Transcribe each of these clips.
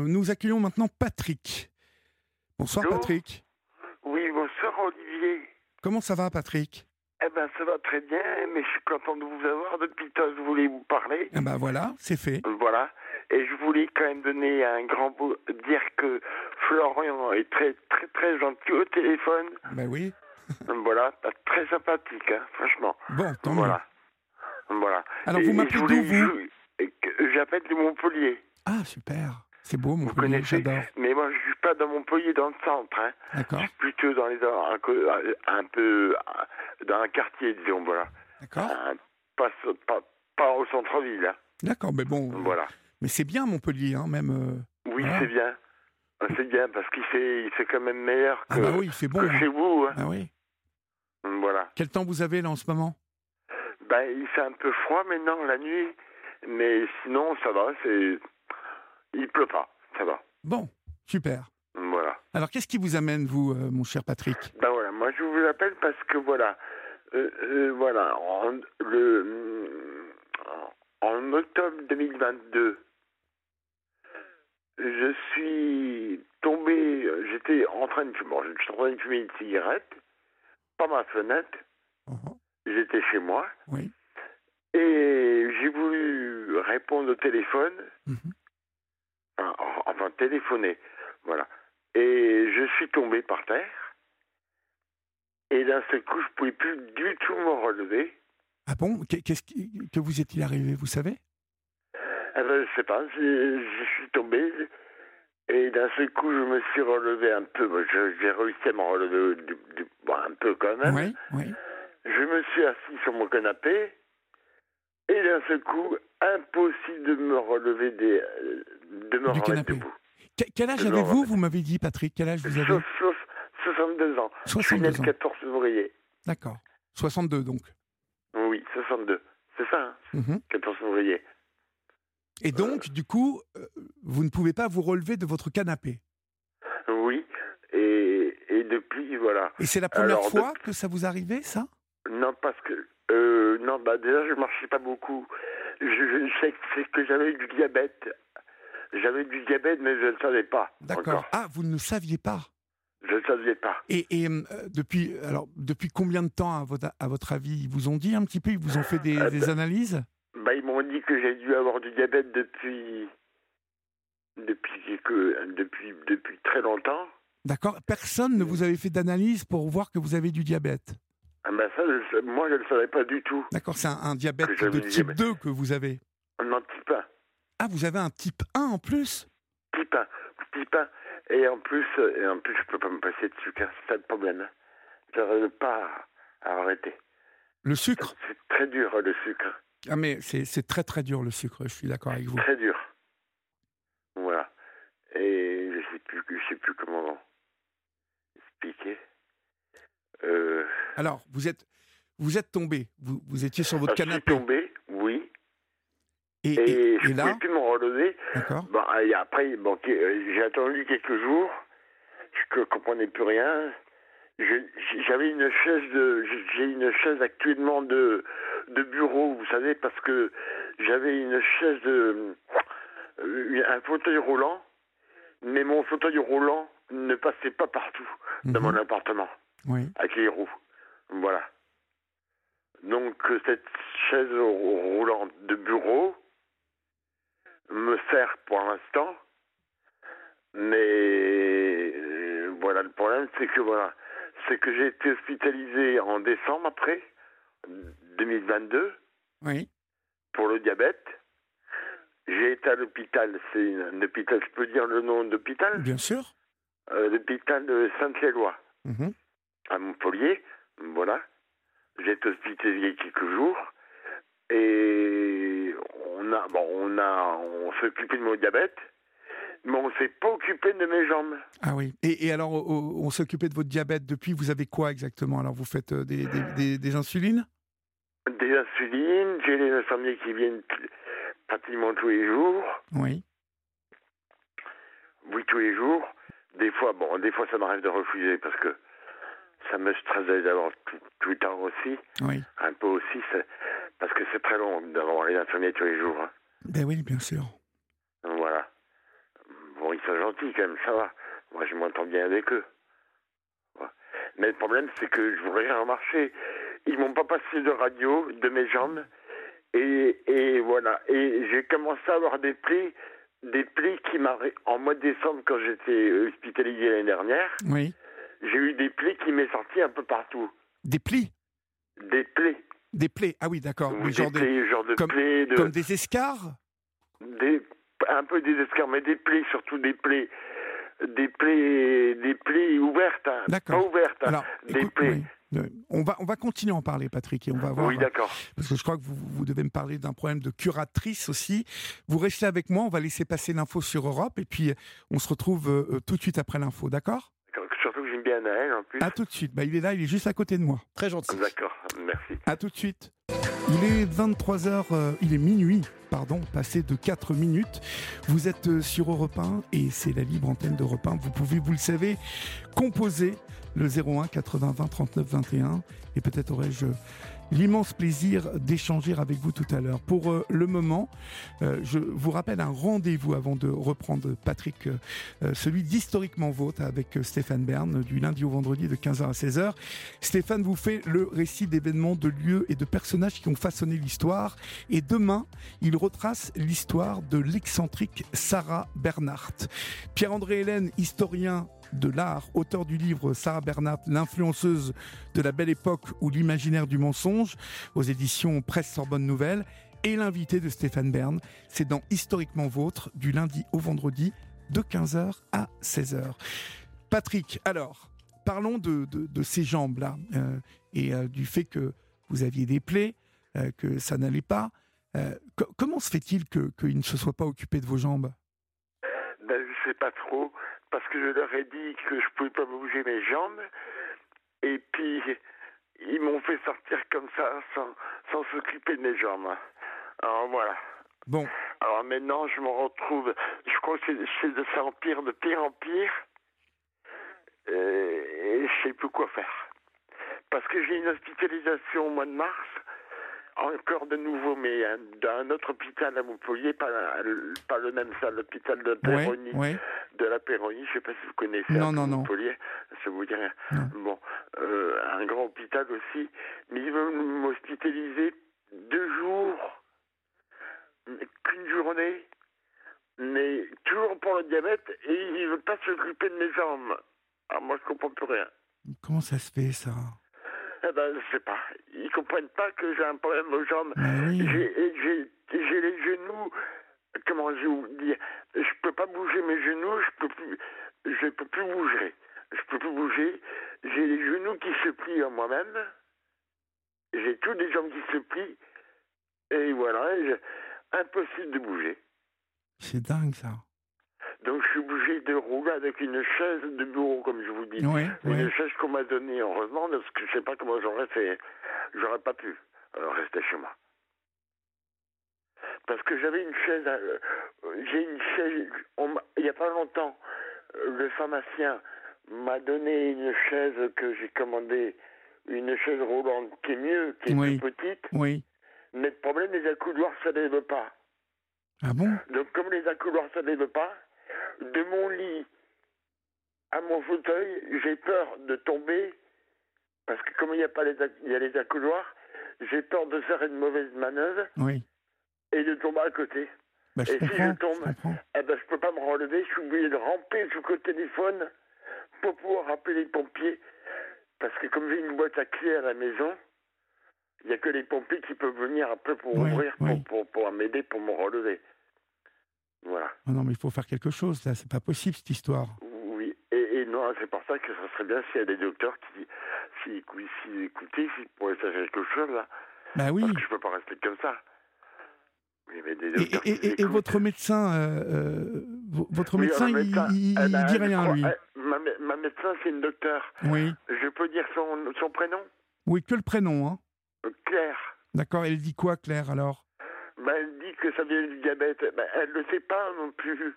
Nous accueillons maintenant Patrick. Bonsoir Bonjour. Patrick. Oui, bonsoir Olivier. Comment ça va Patrick? Eh ben ça va très bien, mais je suis content de vous avoir. Depuis temps, je voulais vous parler. Ah bah voilà, c'est fait. Voilà. Et je voulais quand même donner un grand beau... dire que Florian est très très très gentil au téléphone. Bah oui. voilà, très sympathique, hein, franchement. Bon, tant mieux. Voilà. Voilà. Alors Et- vous m'appelez d'où vous? J'appelle de Montpellier. Ah super. C'est beau Montpellier, j'adore. Mais moi, je suis pas dans Montpellier, dans le centre. Hein. D'accord, Plutôt dans les un, peu- dans un quartier, disons, voilà. d'accord. Euh, pas, pas, pas au centre-ville. hein. D'accord, mais bon. Voilà. Mais c'est bien Montpellier, hein, même. euh, Oui, Voilà. c'est bien. Euh, C'est bien parce qu'il fait, il fait quand même meilleur que, Ah bah oui, il fait bon. que hein. chez vous. hein. Ah oui. Voilà. Quel temps vous avez là en ce moment? Ben, il fait un peu froid maintenant la nuit, mais sinon ça va. C'est, il pleut pas, ça va. Bon, super. Voilà. Alors qu'est-ce qui vous amène, vous, euh, mon cher Patrick? Ben voilà. Moi, je vous appelle parce que voilà, Euh, euh, voilà, en, le, en octobre 2022. Je suis tombé, j'étais en train de fumer, bon, j'étais en train de fumer une cigarette, par ma fenêtre, Oh, j'étais chez moi, Oui. et j'ai voulu répondre au téléphone, Mhm. enfin, enfin téléphoner, voilà. Et je suis tombé par terre, et d'un seul coup, je pouvais plus du tout me relever. Ah bon? Qu'est- Qu'est-ce qui, que vous est-il arrivé, vous savez? Eh ben, je sais pas, je, je suis tombé, et d'un seul coup, je me suis relevé un peu. J'ai réussi à me relever du- du- bon, un peu quand même. Oui, oui. Je me suis assis sur mon canapé et d'un seul coup, impossible de me relever des, euh, de me Du canapé. debout. Que- Quel âge avez-vous. Vous m'avez dit, Patrick, quel âge vous avez? sauf 62 ans. Je suis né 62 le ans. 14 février. D'accord. 62 donc. Oui, 62. C'est ça, hein, Mhm. 14 février. Et donc, du coup, euh, vous ne pouvez pas vous relever de votre canapé? Oui, et, et depuis, voilà. Et c'est la première Alors, fois que ça vous arrivait, ça? Non, parce que. Euh, non, bah déjà, je marchais pas beaucoup. Je, que c'est que j'avais du diabète. J'avais du diabète, mais je ne le savais pas. D'accord. encore. Ah, vous ne le saviez pas. Je ne savais pas. Et, et, euh, depuis, alors, depuis combien de temps, à votre, à votre avis, ils vous ont dit un petit peu Ils vous ont fait des, Euh, des analyses Bah, ils m'ont dit que j'ai dû avoir du diabète depuis. Depuis, quelque- depuis, depuis très longtemps. D'accord Personne ne vous avait fait d'analyse pour voir que vous avez du diabète. Ah ben ça, je- moi, je ne le savais pas du tout. D'accord C'est un, un diabète de type diabète. 2 que vous avez. Non, type 1. Ah, vous avez un type 1 en plus? Type 1. Type 1. Et en plus, euh, et en plus je peux pas me passer de sucre. hein. C'est ça le problème. hein. J'arrive pas à arrêter. Le sucre? C'est très dur, le sucre. Ah, mais c'est très très dur le sucre, je suis d'accord avec vous. Très dur. Voilà. Et je sais plus, je sais plus comment expliquer. Euh, Alors, vous êtes, vous êtes tombé, vous, vous étiez sur votre je suis canapé. tombé, oui, Et, et, et- je et ne là, plus me relever. d'accord Bon, et après, bon, euh, j'ai attendu quelques jours. Je ne comprenais plus rien. Je- J'avais une chaise de, j'ai une chaise actuellement de, de bureau, vous savez, parce que j'avais une chaise de, euh, un fauteuil roulant, mais mon fauteuil roulant ne passait pas partout dans Mhm. mon appartement Oui. avec les roues. Voilà. Donc cette chaise rou- roulante de bureau me sert pour l'instant, mais euh, voilà le problème, c'est que voilà, c'est que j'ai été hospitalisé en décembre après 2022 Oui. pour le diabète. J'ai été à l'hôpital, c'est un hôpital, je peux dire le nom d'hôpital, Bien sûr. Euh, l'hôpital de Sainte-Éloi Mhm. À Montpellier, voilà. J'ai été hospitalisé quelques jours et on a, bon, on a, on s'est occupé de mon diabète, mais on s'est pas occupé de mes jambes. Ah oui. Et, et alors, on, on s'occupait de votre diabète depuis. Vous avez quoi exactement? Alors, vous faites euh, des, des, des- des insulines? Des insulines, j'ai les infirmiers qui viennent pratiquement tous les jours, Oui. oui tous les jours. Des fois, bon, des fois ça m'arrive de refuser parce que ça me stresse d'avoir tout, tout le temps aussi, Oui. un peu aussi, parce que c'est très long d'avoir les infirmiers tous les jours. hein. Ben oui, bien sûr. Voilà. Bon, ils sont gentils quand même, ça va. Moi, je m'entends bien avec eux. Mais le problème, c'est que je voudrais remarcher. Ils m'ont pas passé de radio de mes jambes. Et, et voilà. Et j'ai commencé à avoir des plis, des plis qui m'arrêtent. En mois de décembre, quand j'étais hospitalisé l'année dernière, Oui. J'ai eu des plis qui m'est sortis un peu partout. Des plis Des plaies. Des plaies Ah oui, d'accord. Oui, genre des plaies, genre de comme- plaies, de, Comme des escarres? Des, un peu des escarres, mais des plaies, surtout des plaies, des plaies, des plaies ouvertes, hein. D'accord. pas ouvertes, hein. Alors, des écoute, plaies. oui. On va, on va continuer à en parler, Patrick, et on va voir. Oui, d'accord. Parce que je crois que vous, vous devez me parler d'un problème de curatrice aussi. Vous restez avec moi, on va laisser passer l'info sur Europe, et puis euh, on se retrouve euh, euh, tout de suite après l'info, D'accord? Surtout que j'aime bien Naël en plus. À tout de suite. Bah, il est là, il est juste à côté de moi. Très gentil. D'accord, merci. À tout de suite. Il est 23h, euh, il est minuit, pardon, passé de 4 minutes. Vous êtes euh, sur Europe 1 et c'est la libre antenne d'Europe 1. Vous pouvez, vous le savez, composer le 01 80 20 39 21 et peut-être aurais-je l'immense plaisir d'échanger avec vous tout à l'heure. Pour euh, le moment, euh, je vous rappelle un rendez-vous avant de reprendre Patrick, euh, celui d'historiquement vôtre avec Stéphane Bern du lundi au vendredi de 15h à 16h. Stéphane vous fait le récit d'événements, de lieux et de personnages qui ont façonné l'histoire. Et demain, il retrace l'histoire de l'excentrique Sarah Bernhardt. Pierre-André Hélène, historien de l'art, auteur du livre Sarah Bernhardt, l'influenceuse de la belle époque ou l'imaginaire du mensonge, aux éditions Presse Sorbonne Nouvelle, et l'invité de Stéphane Bern. C'est dans Historiquement Vôtre, du lundi au vendredi, de 15h à 16h. Patrick, alors, parlons de, de- ces jambes-là euh, et euh, du fait que vous aviez des plaies, euh, que ça n'allait pas. Co- comment se fait-il qu'il ne se soit pas occupé de vos jambes? Ben, je sais pas trop, parce que je leur ai dit que je pouvais pas bouger mes jambes, et puis ils m'ont fait sortir comme ça, sans, sans s'occuper de mes jambes. Alors voilà. Bon, Alors maintenant, je me retrouve, je crois que c'est- de ça empire de pire en pire, euh, et je sais plus quoi faire. Parce que j'ai une hospitalisation au mois de mars, encore de nouveau, mais hein, dans un autre hôpital à Montpellier, pas, pas le même ça, l'hôpital de Péronie, ouais. de la Péronie, je sais pas si vous connaissez Non, non, non. Montpellier, ça vous dit rien. Non. Bon, euh, un grand hôpital aussi, mais ils veulent m'hospitaliser deux jours, qu'une journée, mais toujours pour le diabète, et ils ne veulent pas s'occuper de mes jambes. Alors moi, je comprends plus rien. Comment ça se fait ça? Eh ben, je sais pas. Ils comprennent pas que j'ai un problème aux jambes. Mais oui. J'ai les genoux. Comment je vous dire Je peux pas bouger mes genoux. Je peux plus. Je peux plus bouger. Je peux plus bouger. J'ai les genoux qui se plient en moi-même. J'ai tous les jambes qui se plient. Et voilà. impossible de bouger. C'est dingue ça. Donc je suis obligé de rouler avec une chaise de bureau, comme je vous dis. Une chaise qu'on m'a donnée, heureusement, parce que je sais pas comment j'aurais fait. J'aurais pas pu rester chez moi. Parce que j'avais une chaise, euh, j'ai une chaise, on il y a pas longtemps, euh, le pharmacien m'a donné une chaise que j'ai commandée, une chaise roulante qui est mieux, qui est Oui. plus petite, Oui. mais le problème, les accoudoirs, ça ne lève pas. Ah bon? Donc, comme les accoudoirs ne lève pas, de mon lit à mon fauteuil, j'ai peur de tomber, parce que comme il n'y a pas les, il y a les accoudoirs, j'ai peur de faire une mauvaise manœuvre Oui. et de tomber à côté. Bah, Et si je tombe je comprends. Eh ben, peux pas me relever, je suis obligé de ramper le téléphone pour pouvoir appeler les pompiers. Parce que comme j'ai une boîte à clés à la maison, il n'y a que les pompiers qui peuvent venir après pour Oui, ouvrir, pour, pour m'aider, pour me relever. Voilà. Oh non, mais il faut faire quelque chose là. C'est pas possible cette histoire. Oui, et, et non, c'est pour ça que ça serait bien s'il y a des docteurs qui, si, si écoutaient, s'ils pourraient faire quelque chose là, Bah oui. parce que je peux pas rester comme ça. Oui, mais des Et, docteurs et- qui et- et écoutent. votre médecin, euh, euh, vo- votre Oui, médecin, il, il- il dit rien crois- lui. ma médecin, c'est une docteur. Oui. Je peux dire son, son prénom? Oui, que le prénom, hein. Euh, Claire. D'accord. Elle dit quoi, Claire alors? Ben, elle dit que ça vient du diabète. Ben, elle ne sait pas non plus.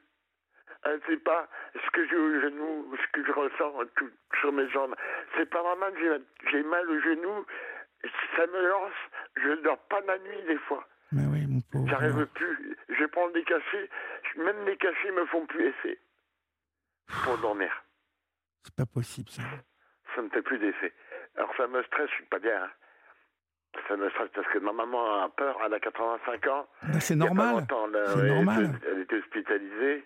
Elle ne sait pas ce que j'ai au genou, ce que je ressens tout- sur mes jambes. C'est pas normal, j'ai- j'ai mal au genou, ça me lance, je ne dors pas la nuit des fois. Mais oui, mon pauvre. J'arrive plus. Je prends des cachets, même les cachets me font plus effet. pour dormir. C'est pas possible, ça. Ça me fait plus d'effet. Alors ça me stresse, je suis pas bien. hein. Ça me stresse parce que ma maman a peur, elle a 85 ans. Bah, c'est normal. C'est elle normal. était- Elle était hospitalisée.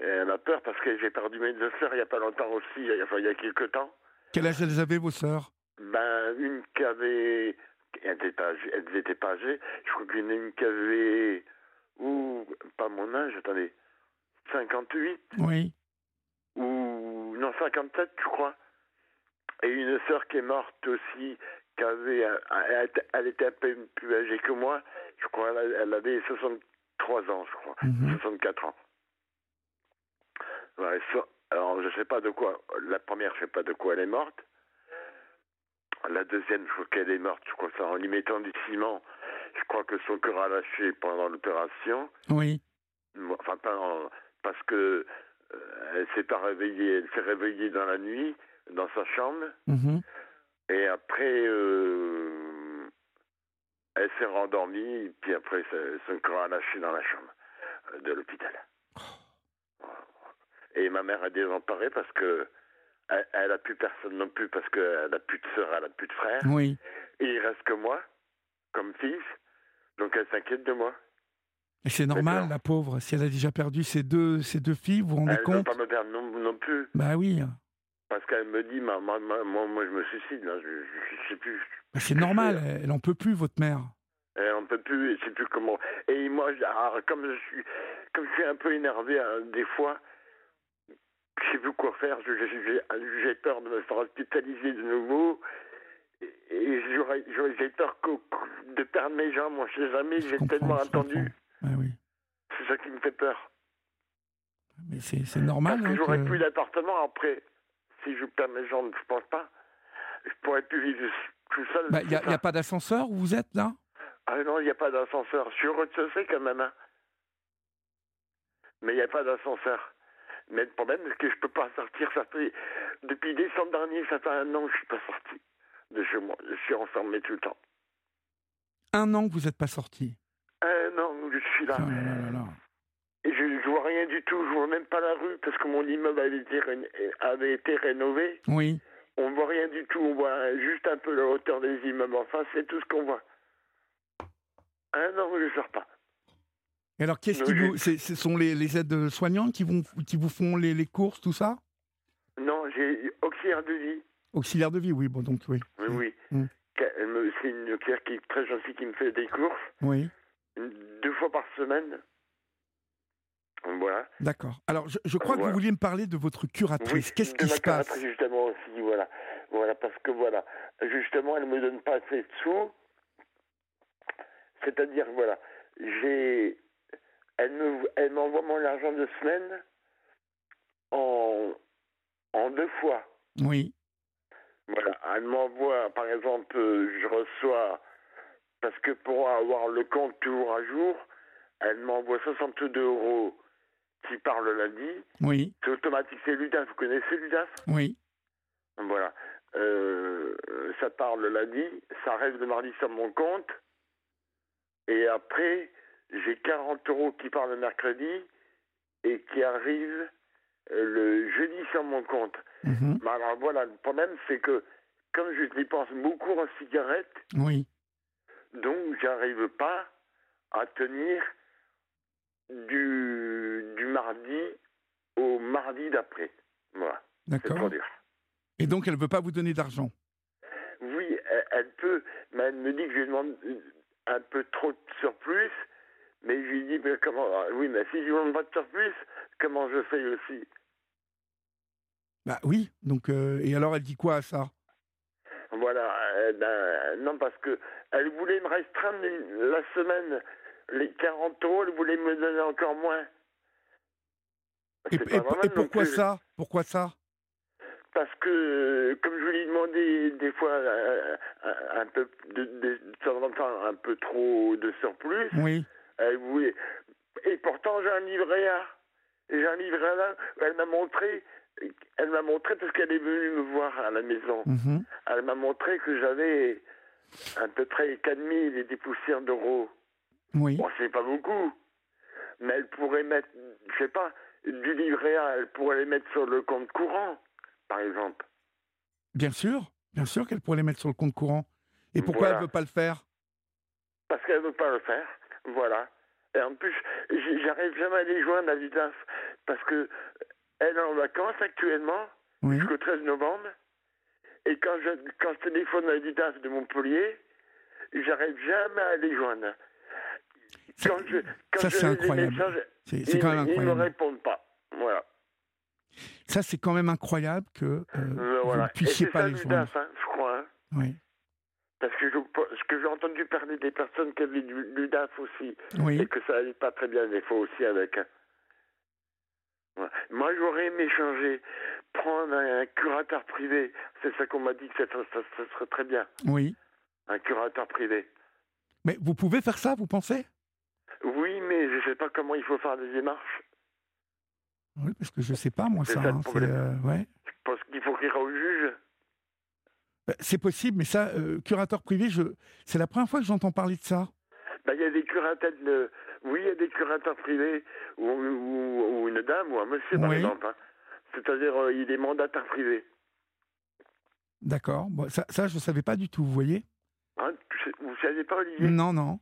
Et elle a peur parce que j'ai perdu mes deux sœurs il n'y a pas longtemps aussi, il y a- enfin il y a quelques temps. Quel âge elles avaient, vos sœurs? Ben, une qui avait. Elles n'étaient pas âgées. Elles étaient pas âgées. Je crois a une qui avait. Ou. Pas mon âge, attendez. 58 Oui. ou. Non, 57, je crois. Et une sœur qui est morte aussi, Elle, était- elle était un peu plus âgée que moi. Je crois elle, elle avait 63 ans, je crois. Mhm. 64 ans. Ouais, ça- alors, je sais pas de quoi. La première, je sais pas de quoi elle est morte. La deuxième, je crois qu'elle est morte. Je crois que ça, en y mettant du ciment, je crois que son cœur a lâché pendant l'opération. Oui. Enfin, pas en- parce que euh, elle s'est pas réveillée. Elle s'est réveillée dans la nuit, dans sa chambre. Mhm. Et après, euh, elle s'est rendormie. Puis après, son cœur a lâché dans la chambre euh, de l'hôpital. Et ma mère a désemparé parce que elle, elle a plus personne non plus parce qu'elle a plus de sœur, elle a plus de frère. Oui. Et il reste que moi, comme fils. Donc elle s'inquiète de moi. Et c'est normal, la pauvre. Si elle a déjà perdu ses deux, ses deux filles, vous vous rendez Elle ne compte pas me perdre non, non plus. Bah oui. Parce qu'elle me dit, ma- ma- ma- moi, moi, je me suicide, là, je, je, je sais plus. Bah, c'est normal. Elle en peut plus, votre mère. Et on peut plus, je sais plus comment. Et moi, alors, comme je suis, comme je suis un peu énervé hein, des fois, je sais plus quoi faire. J'ai peur de me faire hospitaliser de nouveau. Et- j'ai peur que- de perdre mes jambes. Moi, je sais jamais. J'ai tellement attendu. Ah oui. C'est ça qui me fait peur. Mais c'est normal. Hein, j'aurais que- plus d'appartement après. Si je perds mes jambes, je pense pas. Je pourrais plus vivre tout seul. Bah, Il n'y a, pas d'ascenseur où vous êtes là? Ah non, il n'y a pas d'ascenseur. Je suis au rez-de-chaussée quand même. hein. Mais il n'y a pas d'ascenseur. Mais le problème, c'est que je peux pas sortir. Ça fait... Depuis décembre dernier, ça fait un an que je suis pas sorti de chez moi. Je suis enfermé tout le temps. Un an que vous n'êtes pas sorti? Un an que je suis là. Oh là là je ne vois rien du tout. Je vois même pas la rue parce que mon immeuble avait été, ré- avait été rénové. Oui. On voit rien du tout. On voit juste un peu la hauteur des immeubles en face. C'est tout ce qu'on voit. An que je sors pas. Et alors, qu'est-ce Non, qui vous. Ce sont les, les aides soignantes qui, vont, qui vous font les, les courses, tout ça? Non, j'ai auxiliaire de vie. Auxiliaire de vie, oui. Bon, donc, oui. Oui, oui. Mm. C'est une nucléaire qui est très gentille qui me fait des courses Oui. deux fois par semaine. Voilà. D'accord. Alors, je, je crois que vous vouliez me parler de votre curatrice. Qu'est-ce qui se passe curatrice, justement aussi, voilà. Voilà, parce que voilà, justement, elle me donne pas assez de sous. C'est-à-dire, voilà, j'ai. Elle me, elle m'envoie mon argent de semaine en, en deux fois. Oui. Voilà, elle m'envoie, par exemple, je reçois, parce que pour avoir le compte toujours à jour, elle m'envoie 62 euros qui part le lundi. Oui. C'est automatique, c'est l'UDAF. Vous connaissez l'UDAF? Oui. Voilà. Euh, ça part le lundi, ça reste le mardi sur mon compte. Et après, j'ai 40 euros qui partent le mercredi et qui arrivent euh, le jeudi sur mon compte. Mhm. Mais alors voilà, le problème c'est que comme je dépense beaucoup en cigarettes, Oui. donc j'arrive pas à tenir du, du mardi au mardi d'après. Voilà, D'accord. Et donc, elle ne veut pas vous donner d'argent? Oui, elle, elle peut, mais elle me dit que je lui demande un peu trop de surplus. Mais je lui dis, mais comment Oui, mais si je ne demande pas de surplus, comment je fais aussi? Bah oui. Donc, euh, et alors, elle dit quoi à ça? Voilà, euh, ben, non, parce que elle voulait me restreindre la semaine. Les 40 euros, elle voulait me donner encore moins. Et, pourquoi ça? Pourquoi ça? Parce que, euh, comme je lui ai demandé des fois euh, un, un peu de, de, de temps en temps un peu trop de surplus, Oui. elle voulait. Et pourtant j'ai un livret A. Et J'ai un livret A. Elle m'a montré. Elle m'a montré parce qu'elle est venue me voir à la maison. Mhm. Elle m'a montré que j'avais à peu près 4000 et des poussières d'euros. Oui. Bon, c'est pas beaucoup. Mais elle pourrait mettre, je sais pas, du livret A, elle pourrait les mettre sur le compte courant, par exemple. Bien sûr, bien sûr qu'elle pourrait les mettre sur le compte courant. Et pourquoi elle ne veut pas le faire? Parce qu'elle ne veut pas le faire, voilà. Et en plus, j'arrive jamais à les joindre à l'UDAF, parce que elle est en vacances actuellement, jusqu'au 13 novembre. Et quand je, quand je téléphone à l'UDAF de Montpellier, j'arrive jamais à les joindre. Quand je, quand ça, c'est incroyable. C'est quand même incroyable. Ils ne me répondent pas. Voilà. Ça, c'est quand même incroyable que euh, euh vous ne puissiez pas les joindre. Hein, je crois. Hein. Oui. Parce que, je, ce que j'ai entendu parler des personnes qui avaient du, du DAF aussi, oui. et que ça n'allait pas très bien des fois aussi avec. Hein. Moi, j'aurais aimé changer, prendre un, curateur privé. C'est ça qu'on m'a dit que ça, ça, serait très bien. Oui. Un curateur privé. Mais vous pouvez faire ça, vous pensez? Oui, mais je ne sais pas comment il faut faire des démarches. Oui, parce que je ne sais pas, moi, ça. hein, euh, ouais. Je pense qu'il faut qu'il au juge. Bah, c'est possible, mais ça, euh, curateur privé, je... c'est la première fois que j'entends parler de ça. Bah, il y a des curateurs, de... oui, il y a des curateurs privés, ou, ou, une dame, ou un monsieur, par exemple. Hein. C'est-à-dire, euh, il est mandataire privé. D'accord. Bon, ça, ça, je ne savais pas du tout, vous voyez hein, Vous ne savez pas, Olivier? Non, non.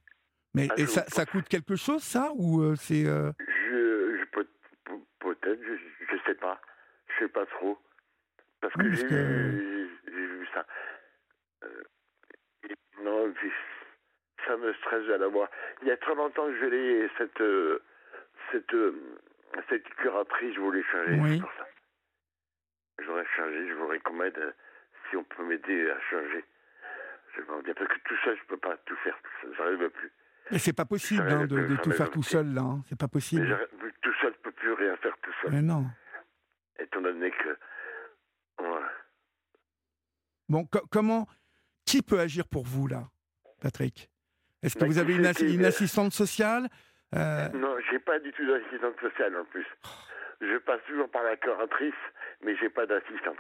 Mais ah, et ça, ça, coûte quelque chose, ça Ou euh, c'est. Je, je peut, être je ne sais pas. Je ne sais pas trop. Parce que j'ai vu, ça. Euh, non, ça me stresse de la voir. Il y a très longtemps que je l'ai, cette, euh, cette, euh, cette curatrice, je voulais changer. Oui. Pour ça. J'aurais changé, je voudrais qu'on m'aide, si on peut m'aider à changer. Je bien, parce que tout ça, je peux pas tout faire, j'arrive plus. Mais c'est pas possible hein, de, tout faire tout seul, là. Hein. C'est pas possible. tout seul, je peux plus rien faire tout seul. Mais non. Étant donné que Bon, comment, qui peut agir pour vous là, Patrick? Est-ce que vous avez une, assistante sociale? Euh... Non, j'ai pas du tout d'assistante sociale en plus. Je passe toujours par la curatrice, mais j'ai pas d'assistante.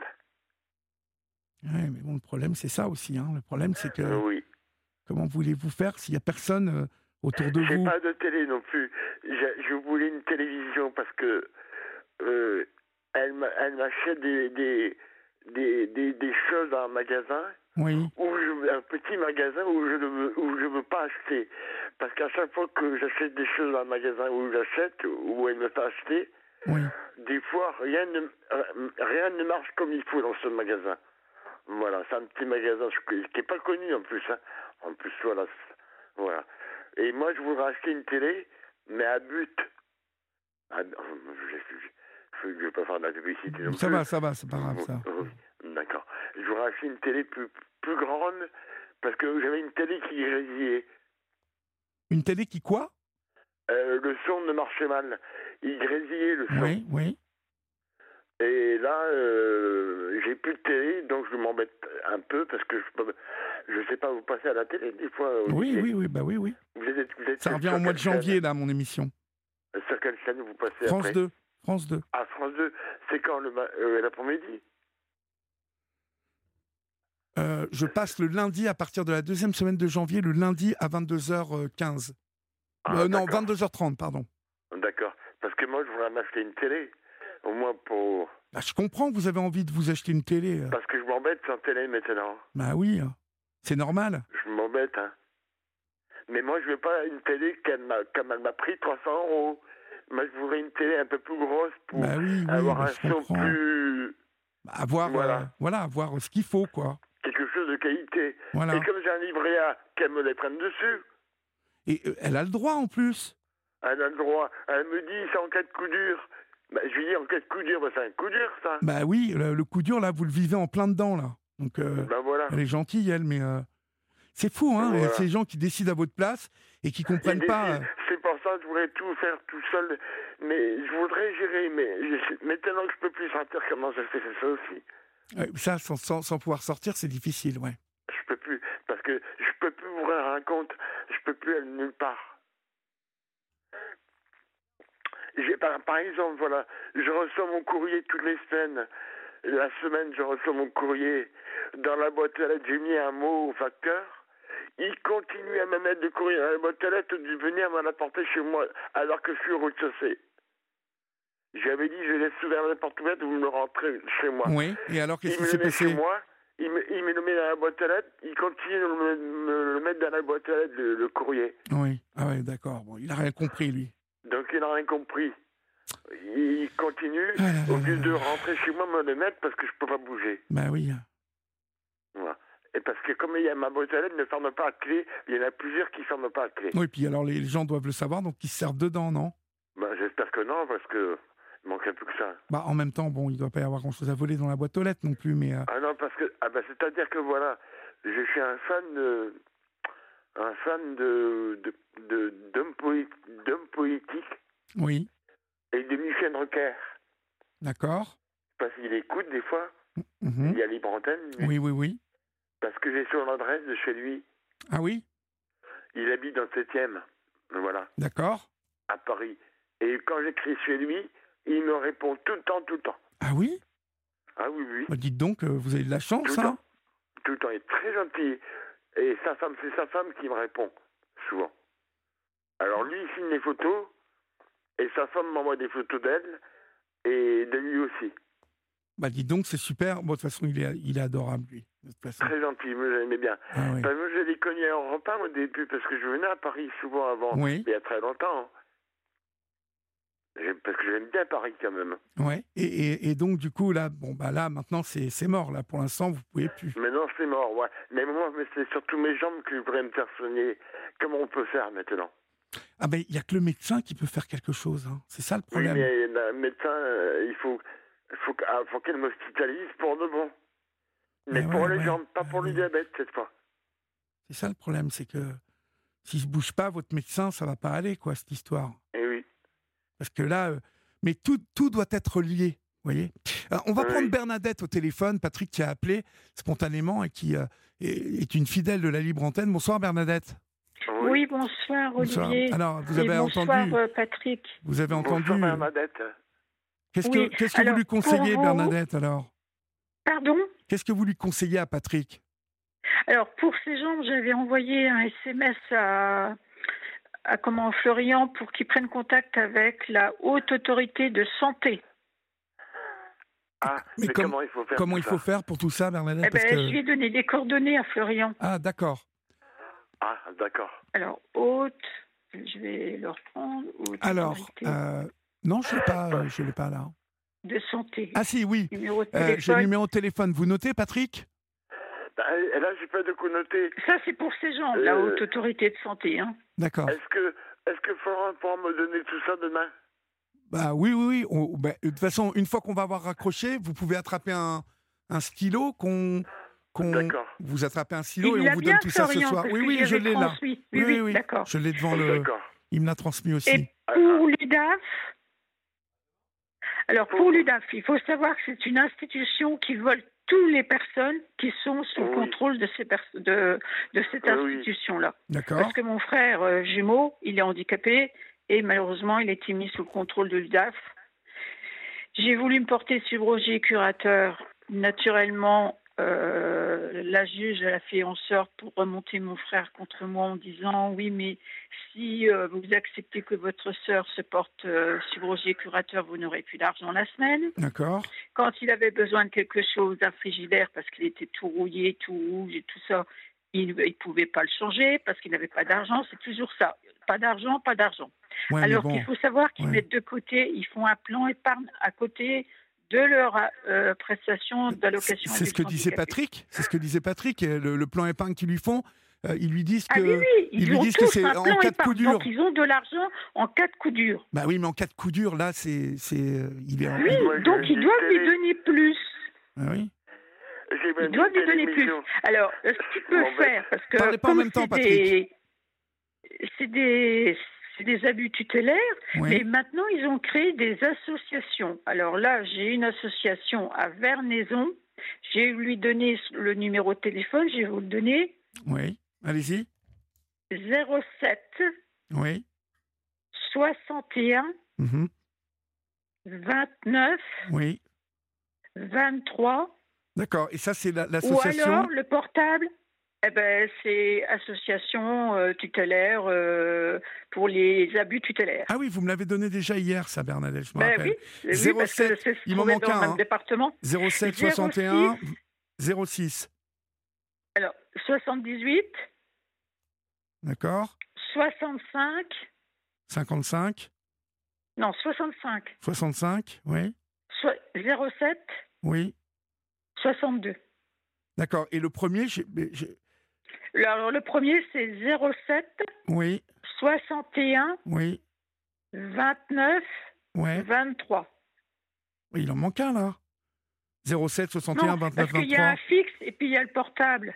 Oui, mais bon, le problème c'est ça aussi. Hein. Le problème c'est que. oui. Comment voulez-vous faire s'il n'y a personne euh, autour de vous pas de télé non plus. Je voulais une télévision parce que euh, elle m'achète des, des, des, des, des choses dans un magasin. Oui. un petit magasin où je ne veux, où je veux pas acheter. Parce qu'à chaque fois que j'achète des choses dans un magasin où j'achète, où elle me fait acheter, oui. des fois rien ne, rien ne marche comme il faut dans ce magasin. Voilà, c'est un petit magasin qui n'est pas connu en plus. Hein. En plus, voilà. voilà. Et moi, je voudrais acheter une télé, mais à but. À, je ne vais pas faire de la publicité non Ça va, ça va, c'est pas grave ça. D'accord. Je voudrais acheter une télé plus, plus grande parce que j'avais une télé qui grésillait. Une télé qui quoi? Euh, Le son ne marchait mal. Il grésillait le son. Oui, oui. Et là, euh, j'ai plus de télé, donc je m'embête un peu parce que je ne sais pas, vous passez à la télé des fois. Oui, oui, oui, bah oui, oui. Vous êtes, vous êtes Ça revient au mois de janvier, là, mon émission. Sur quelle chaîne vous passez France 2. France 2. Ah, France 2, c'est quand euh, l'après-midi euh, je passe le lundi à partir de la deuxième semaine de janvier, le lundi à 22h15. Ah, euh, non, 22h30, pardon. D'accord. Parce que moi, je voudrais m'acheter une télé. Au moins pour. Bah, je comprends que vous avez envie de vous acheter une télé. Parce que je m'embête sans télé maintenant. Bah oui, c'est normal. Je m'embête, hein. Mais moi, je veux pas une télé comme elle m'a pris 300 euros. Moi, je voudrais une télé un peu plus grosse pour bah avoir bah, un son plus. Bah, avoir, voilà. Euh, voilà, avoir ce qu'il faut, quoi. Quelque chose de qualité. Voilà. Et comme j'ai un livret A, qu'elle me les prenne dessus. Et euh, elle a le droit en plus. Elle a le droit. Elle me dit c'est en cas de coup dur. Bah, je lui dis en cas de coup dur, bah, c'est un coup dur ça. Bah oui, le, coup dur là, vous le vivez en plein dedans là. Donc euh, voilà. elle est gentille elle, mais c'est fou hein. Voilà. Ces gens qui décident à votre place et qui comprennent pas. C'est pour ça que je voudrais tout faire tout seul, mais je voudrais gérer. Mais maintenant que je peux plus sortir, comment je fais ça aussi Ça, sans, sans, sans, pouvoir sortir, c'est difficile, ouais. Je peux plus, parce que je peux plus ouvrir un compte, je peux plus aller nulle part. Par, par exemple, voilà, je reçois mon courrier toutes les semaines. La semaine, je reçois mon courrier. Dans la boîte à lettres, j'ai mis un mot au facteur il continue à me mettre de courir à la boîte de venir m'en apporter chez moi alors que je suis au rez-de-chaussée. J'avais dit, je laisse ouvert la porte ouverte, vous me rentrez chez moi. Oui, et alors qu'est-ce qui me s'est passé chez moi, il me, il me le met dans la boîte à lettres, il continue de me, me le mettre dans la boîte à lettres, le, le courrier. Oui, ah ouais, d'accord. Bon, il a rien compris, lui. Donc il n'a rien compris. Il continue, Ah là au lieu de rentrer chez moi, me le mettre parce que je peux pas bouger. Bah oui. Voilà. Et parce que comme il y a ma lettres ne ferme pas à clé, il y en a plusieurs qui ne ferment pas à clé. Oui, puis alors les gens doivent le savoir, donc ils se servent dedans, non? Ben, J'espère que non, parce que il manquerait plus que ça. Bah en même temps, bon, il doit pas y avoir grand-chose à voler dans la boîte aux lettres non plus, mais euh, Ah non, parce que ah ben, c'est-à-dire que voilà, je suis un fan de un fan de d'hommes polit- d'hommes politiques oui, et de Michel Drucker. d'accord. Parce qu'il écoute des fois, Mhm. il y a libre antenne, Oui, oui, oui. parce que j'ai son adresse de chez lui. Ah oui, Il habite dans le 7e, voilà, d'accord. à Paris. Et quand j'écris chez lui, il me répond tout le temps, tout le temps. Ah oui? Ah oui, oui. bah, Dites donc, euh, vous avez de la Tout chance, le hein temps. Tout le temps. Il est très gentil. Et sa femme, c'est sa femme qui me répond, souvent. Alors lui, il signe les photos, et sa femme m'envoie des photos d'elle, et de lui aussi. Bah dites donc, c'est super. Bon, de toute façon, il est, il est adorable, lui. De toute façon. Très gentil, moi j'aimais bien. Ah oui. Enfin, moi, je l'ai connu en repas au début, parce que je venais à Paris souvent avant, Oui, il y a très longtemps. Parce que j'aime bien Paris quand même. ouais. Et, et, et donc, du coup, là, bon, bah là, maintenant, c'est c'est mort. Là, pour l'instant, vous pouvez plus. Maintenant, c'est mort, ouais. Mais moi, mais c'est surtout mes jambes que je voudrais me faire soigner. Comment on peut faire maintenant? Ah ben, il y a que le médecin qui peut faire quelque chose. hein. C'est ça le Oui, problème. mais le médecin, euh, il faut, faut, ah, faut qu'elle m'hospitalise pour de bon. Mais Mais pour ouais, les ouais. jambes, pas pour Ah le oui. diabète cette fois. C'est ça le problème, c'est que s'il se bouge pas, votre médecin, ça va pas aller, quoi, cette histoire. Et oui. Parce que là, euh, mais tout, tout doit être lié, voyez. Alors, on va Oui. prendre Bernadette au téléphone, Patrick qui a appelé spontanément et qui euh, est, est une fidèle de la libre antenne. Bonsoir Bernadette. Oui, bonsoir Bonsoir. Olivier. Alors, vous avez bonsoir entendu, euh, Patrick. vous avez entendu. Bonsoir Bernadette. Qu'est-ce Oui, que, qu'est-ce que vous lui conseillez, vous- Bernadette, alors? Pardon? Qu'est-ce que vous lui conseillez à Patrick? Alors pour ces gens, j'avais envoyé un SMS à, à comment Florian pour qu'il prenne contact avec la haute autorité de santé. Ah, Mais mais, comme- comment il faut faire Comment tout il faut ça faire pour tout ça, Bernadette Eh Parce ben, que- je lui ai donné des coordonnées à Florian. Ah, d'accord. Ah, d'accord. Alors haute, je vais le reprendre. Haute Alors, autorité euh, non, je ne l'ai pas, euh, l'ai pas là. de santé. Ah si, oui. Numéro de Euh, J'ai le téléphone. numéro de téléphone. Vous notez, Patrick? Là, j'ai pas de noter. Ça c'est pour ces gens, la Euh, haute autorité de santé. Hein. D'accord. Est-ce que, est-ce que Florent pourra me donner tout ça demain? Bah oui, oui, oui. On- bah, de toute façon, une fois qu'on va avoir raccroché, vous pouvez attraper un, un stylo qu'on... Vous attrapez un stylo Il et on vous donne tout ça ce soir. Oui, oui, je l'ai là. Oui, oui, oui. d'accord. Je l'ai devant le... D'accord. Il me l'a transmis aussi. Et Ah, pour l'UDAF, alors pour Pour- l'UDAF, il faut savoir que c'est une institution qui vole toutes les personnes qui sont sous le Oui. contrôle de, ces pers- de, de cette Oui, institution-là. Parce que mon frère euh, jumeau, il est handicapé et malheureusement, il a été mis sous le contrôle de l'UDAF. J'ai voulu me porter subrogé curateur. Naturellement, euh, la juge elle a fait en sorte pour remonter mon frère contre moi en disant oui, mais si euh, vous acceptez que votre sœur se porte euh, subrogé curateur, vous n'aurez plus d'argent la semaine. D'accord. Quand il avait besoin de quelque chose, un frigidaire, parce qu'il était tout rouillé, tout rouge et tout ça, il ne pouvait pas le changer parce qu'il n'avait pas d'argent. C'est toujours ça. Pas d'argent, pas d'argent. Ouais, Alors bon. qu'il faut savoir qu'ils ouais. mettent de côté, ils font un plan épargne à côté de leur euh, prestation d'allocation. c'est ce que disait. Patrick. C'est ce que disait Patrick. Le, le plan épargne qu'ils lui font, euh, ils lui disent que. Ah oui, oui, ils, ils lui ont disent que c'est en cas de coup dur. Donc ils ont de l'argent en cas de coup dur. Bah oui, mais en cas de coup dur, là, c'est, c'est, euh, il est. en- Oui, donc ils doivent lui télé. donner plus. Ah oui. Ils doivent lui donner plus. Alors, ce qu'il peut Bon, ben, faire, parce que parlez pas en comme même temps, c'est des, c'est des, c'est des abus tutélaires, Oui. mais maintenant ils ont créé des associations. Alors là, j'ai une association à Vernaison. J'ai lui donné le numéro de téléphone. Je vais vous le donner. Oui. Allez-y. 07 Oui. 61 Mhm. 29 Oui. 23 D'accord. Et ça, c'est la- ou l'association. alors le portable Eh ben, c'est association euh, tutélaire euh, pour les abus tutélaires. Ah oui, vous me l'avez donné déjà hier, ça, Bernadette, je me Ben rappelle. oui, oui, parce que 07, c'est il m'en manque un, hein. département. 07 06. 61 06. Alors, 78, D'accord 65, 55 non, 65, 65 Oui so- 07, Oui. 62. D'accord. Et le premier, Le- Alors, le premier, c'est 07, oui, 61, oui, 29, ouais. 23. Oui, il en manque un, là. 07 61 Non, 29 parce qu'il y a 23. un fixe et puis il y a le portable.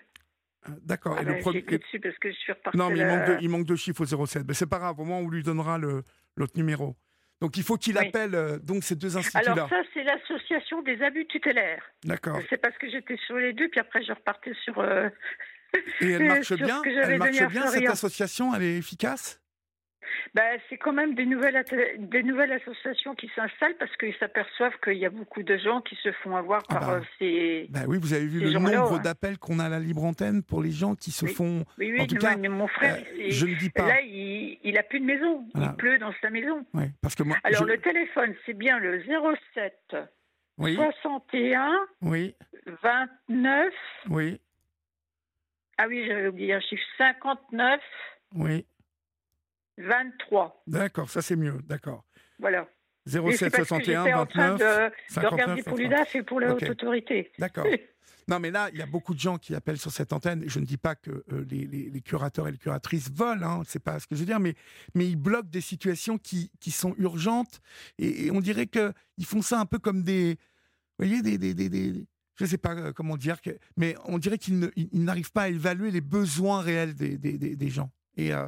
Ah, D'accord. Ah ben, premier. Dessus parce que je suis. Non, mais il manque, de, il manque de chiffres au 07. Mais c'est pas grave, au moins on lui donnera l'autre numéro. Donc il faut qu'il Oui. appelle euh, donc ces deux instituts-là. Alors ça, c'est l'association des abus tutélaires. D'accord. C'est parce que j'étais sur les deux, puis après je repartais sur... euh, Et elle marche bien Elle marche bien, cette association Elle est efficace? Ben, c'est quand même des nouvelles, atta- des nouvelles associations qui s'installent parce qu'ils s'aperçoivent qu'il y a beaucoup de gens qui se font avoir Ah par bah. euh, ces... Ben oui, vous avez vu le nombre ouais. d'appels qu'on a à la libre antenne pour les gens qui se Oui. font. Oui, oui, En tout mais- cas, mais mon frère, euh, il- je ne dis pas. là, il, il a plus de maison. Voilà. Il pleut dans sa maison. Ouais, parce que moi. Alors, je- le téléphone, c'est bien le 07 Oui, 61 oui, 29... oui, Ah oui, j'avais oublié un chiffre. 59 oui. 23. D'accord, ça c'est mieux. D'accord. Voilà. Et 07 c'est parce que 61 j'étais en train 29 de, de 59 regarder pour 23. l'UDAF et pour la haute autorité. D'accord. Non, mais là, il y a beaucoup de gens qui appellent sur cette antenne. Je ne dis pas que euh, les, les- les curateurs et les curatrices volent, hein, c'est pas ce que je veux dire, mais, mais ils bloquent des situations qui, qui sont urgentes. Et, et on dirait qu'ils font ça un peu comme des. Vous voyez, des. des, des, des- je ne sais pas euh, comment dire, mais on dirait qu'ils n'arrivent pas à évaluer les besoins réels des, des, des- des gens. Et euh,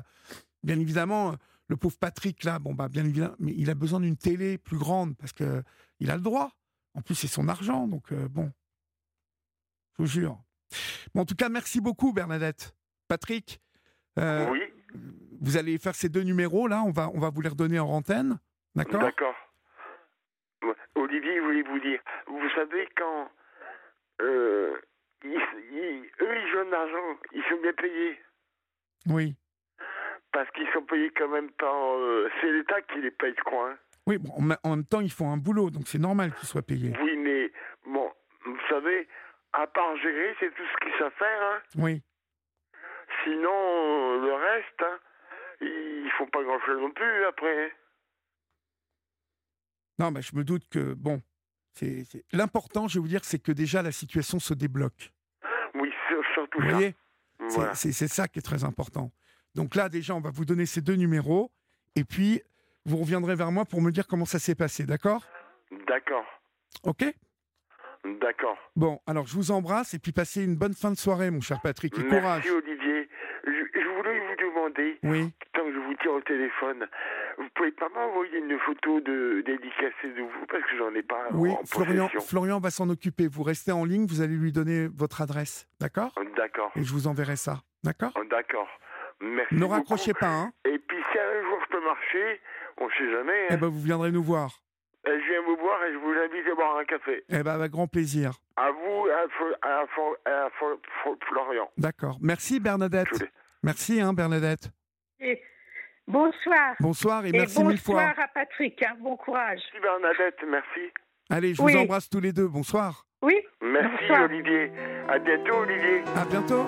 bien évidemment, euh, le pauvre Patrick, là, bon, bah, bien évidemment, mais il a besoin d'une télé plus grande parce que il a le droit. En plus, c'est son argent, donc euh, bon. Je vous jure. Bon, en tout cas, merci beaucoup, Bernadette. Patrick, euh, Oui, vous allez faire ces deux numéros, là, on va, on va vous les redonner en antenne. D'accord? D'accord. Olivier, voulez vous dire, vous savez quand euh, ils, ils- eux ils jouent de l'argent, ils sont bien payés Oui. parce qu'ils sont payés quand même par. euh, c'est l'État qui les paye, je crois. hein. Oui, bon, en même temps, ils font un boulot, donc c'est normal qu'ils soient payés. Oui, mais bon, vous savez, à part gérer, c'est tout ce qu'ils savent faire. hein. Oui. Sinon, euh, le reste, hein, ils font pas grand-chose non plus après. Non, mais je me doute que, bon, l'important, je vais vous dire, c'est que déjà la situation se débloque. Oui, sur- surtout Vous ça. voyez? C'est- Voilà. C'est c'est ça qui est très important. Donc là, déjà, on va vous donner ces deux numéros, et puis vous reviendrez vers moi pour me dire comment ça s'est passé, d'accord? D'accord, Ok? D'accord. Bon, alors je vous embrasse, et puis passez une bonne fin de soirée, mon cher Patrick, et courage. Merci Olivier. Je, je voulais vous demander, Oui. tant que je vous tiens au téléphone, vous pouvez pas m'envoyer une photo de dédicacée de vous parce que j'en ai pas Oui, en Florian. Florian va s'en occuper. Vous restez en ligne, vous allez lui donner votre adresse, d'accord? D'accord, Et je vous enverrai ça, d'accord? D'accord. Merci Ne beaucoup. raccrochez pas, hein Et puis si un jour je peux marcher, on sait jamais. Eh hein. ben, vous viendrez nous voir. Euh, Je viens vous voir et je vous invite à boire un café. Eh ben, avec grand plaisir. À vous, à, à, Florian. D'accord. Merci, Bernadette. Merci, hein, Bernadette. Et bonsoir. Bonsoir et Et merci mille fois. bonsoir à Patrick. hein. Bon courage. Merci Bernadette, merci. Allez, je Oui. vous embrasse tous les deux. Bonsoir. Oui Merci Bonsoir. Olivier. À bientôt Olivier. À bientôt.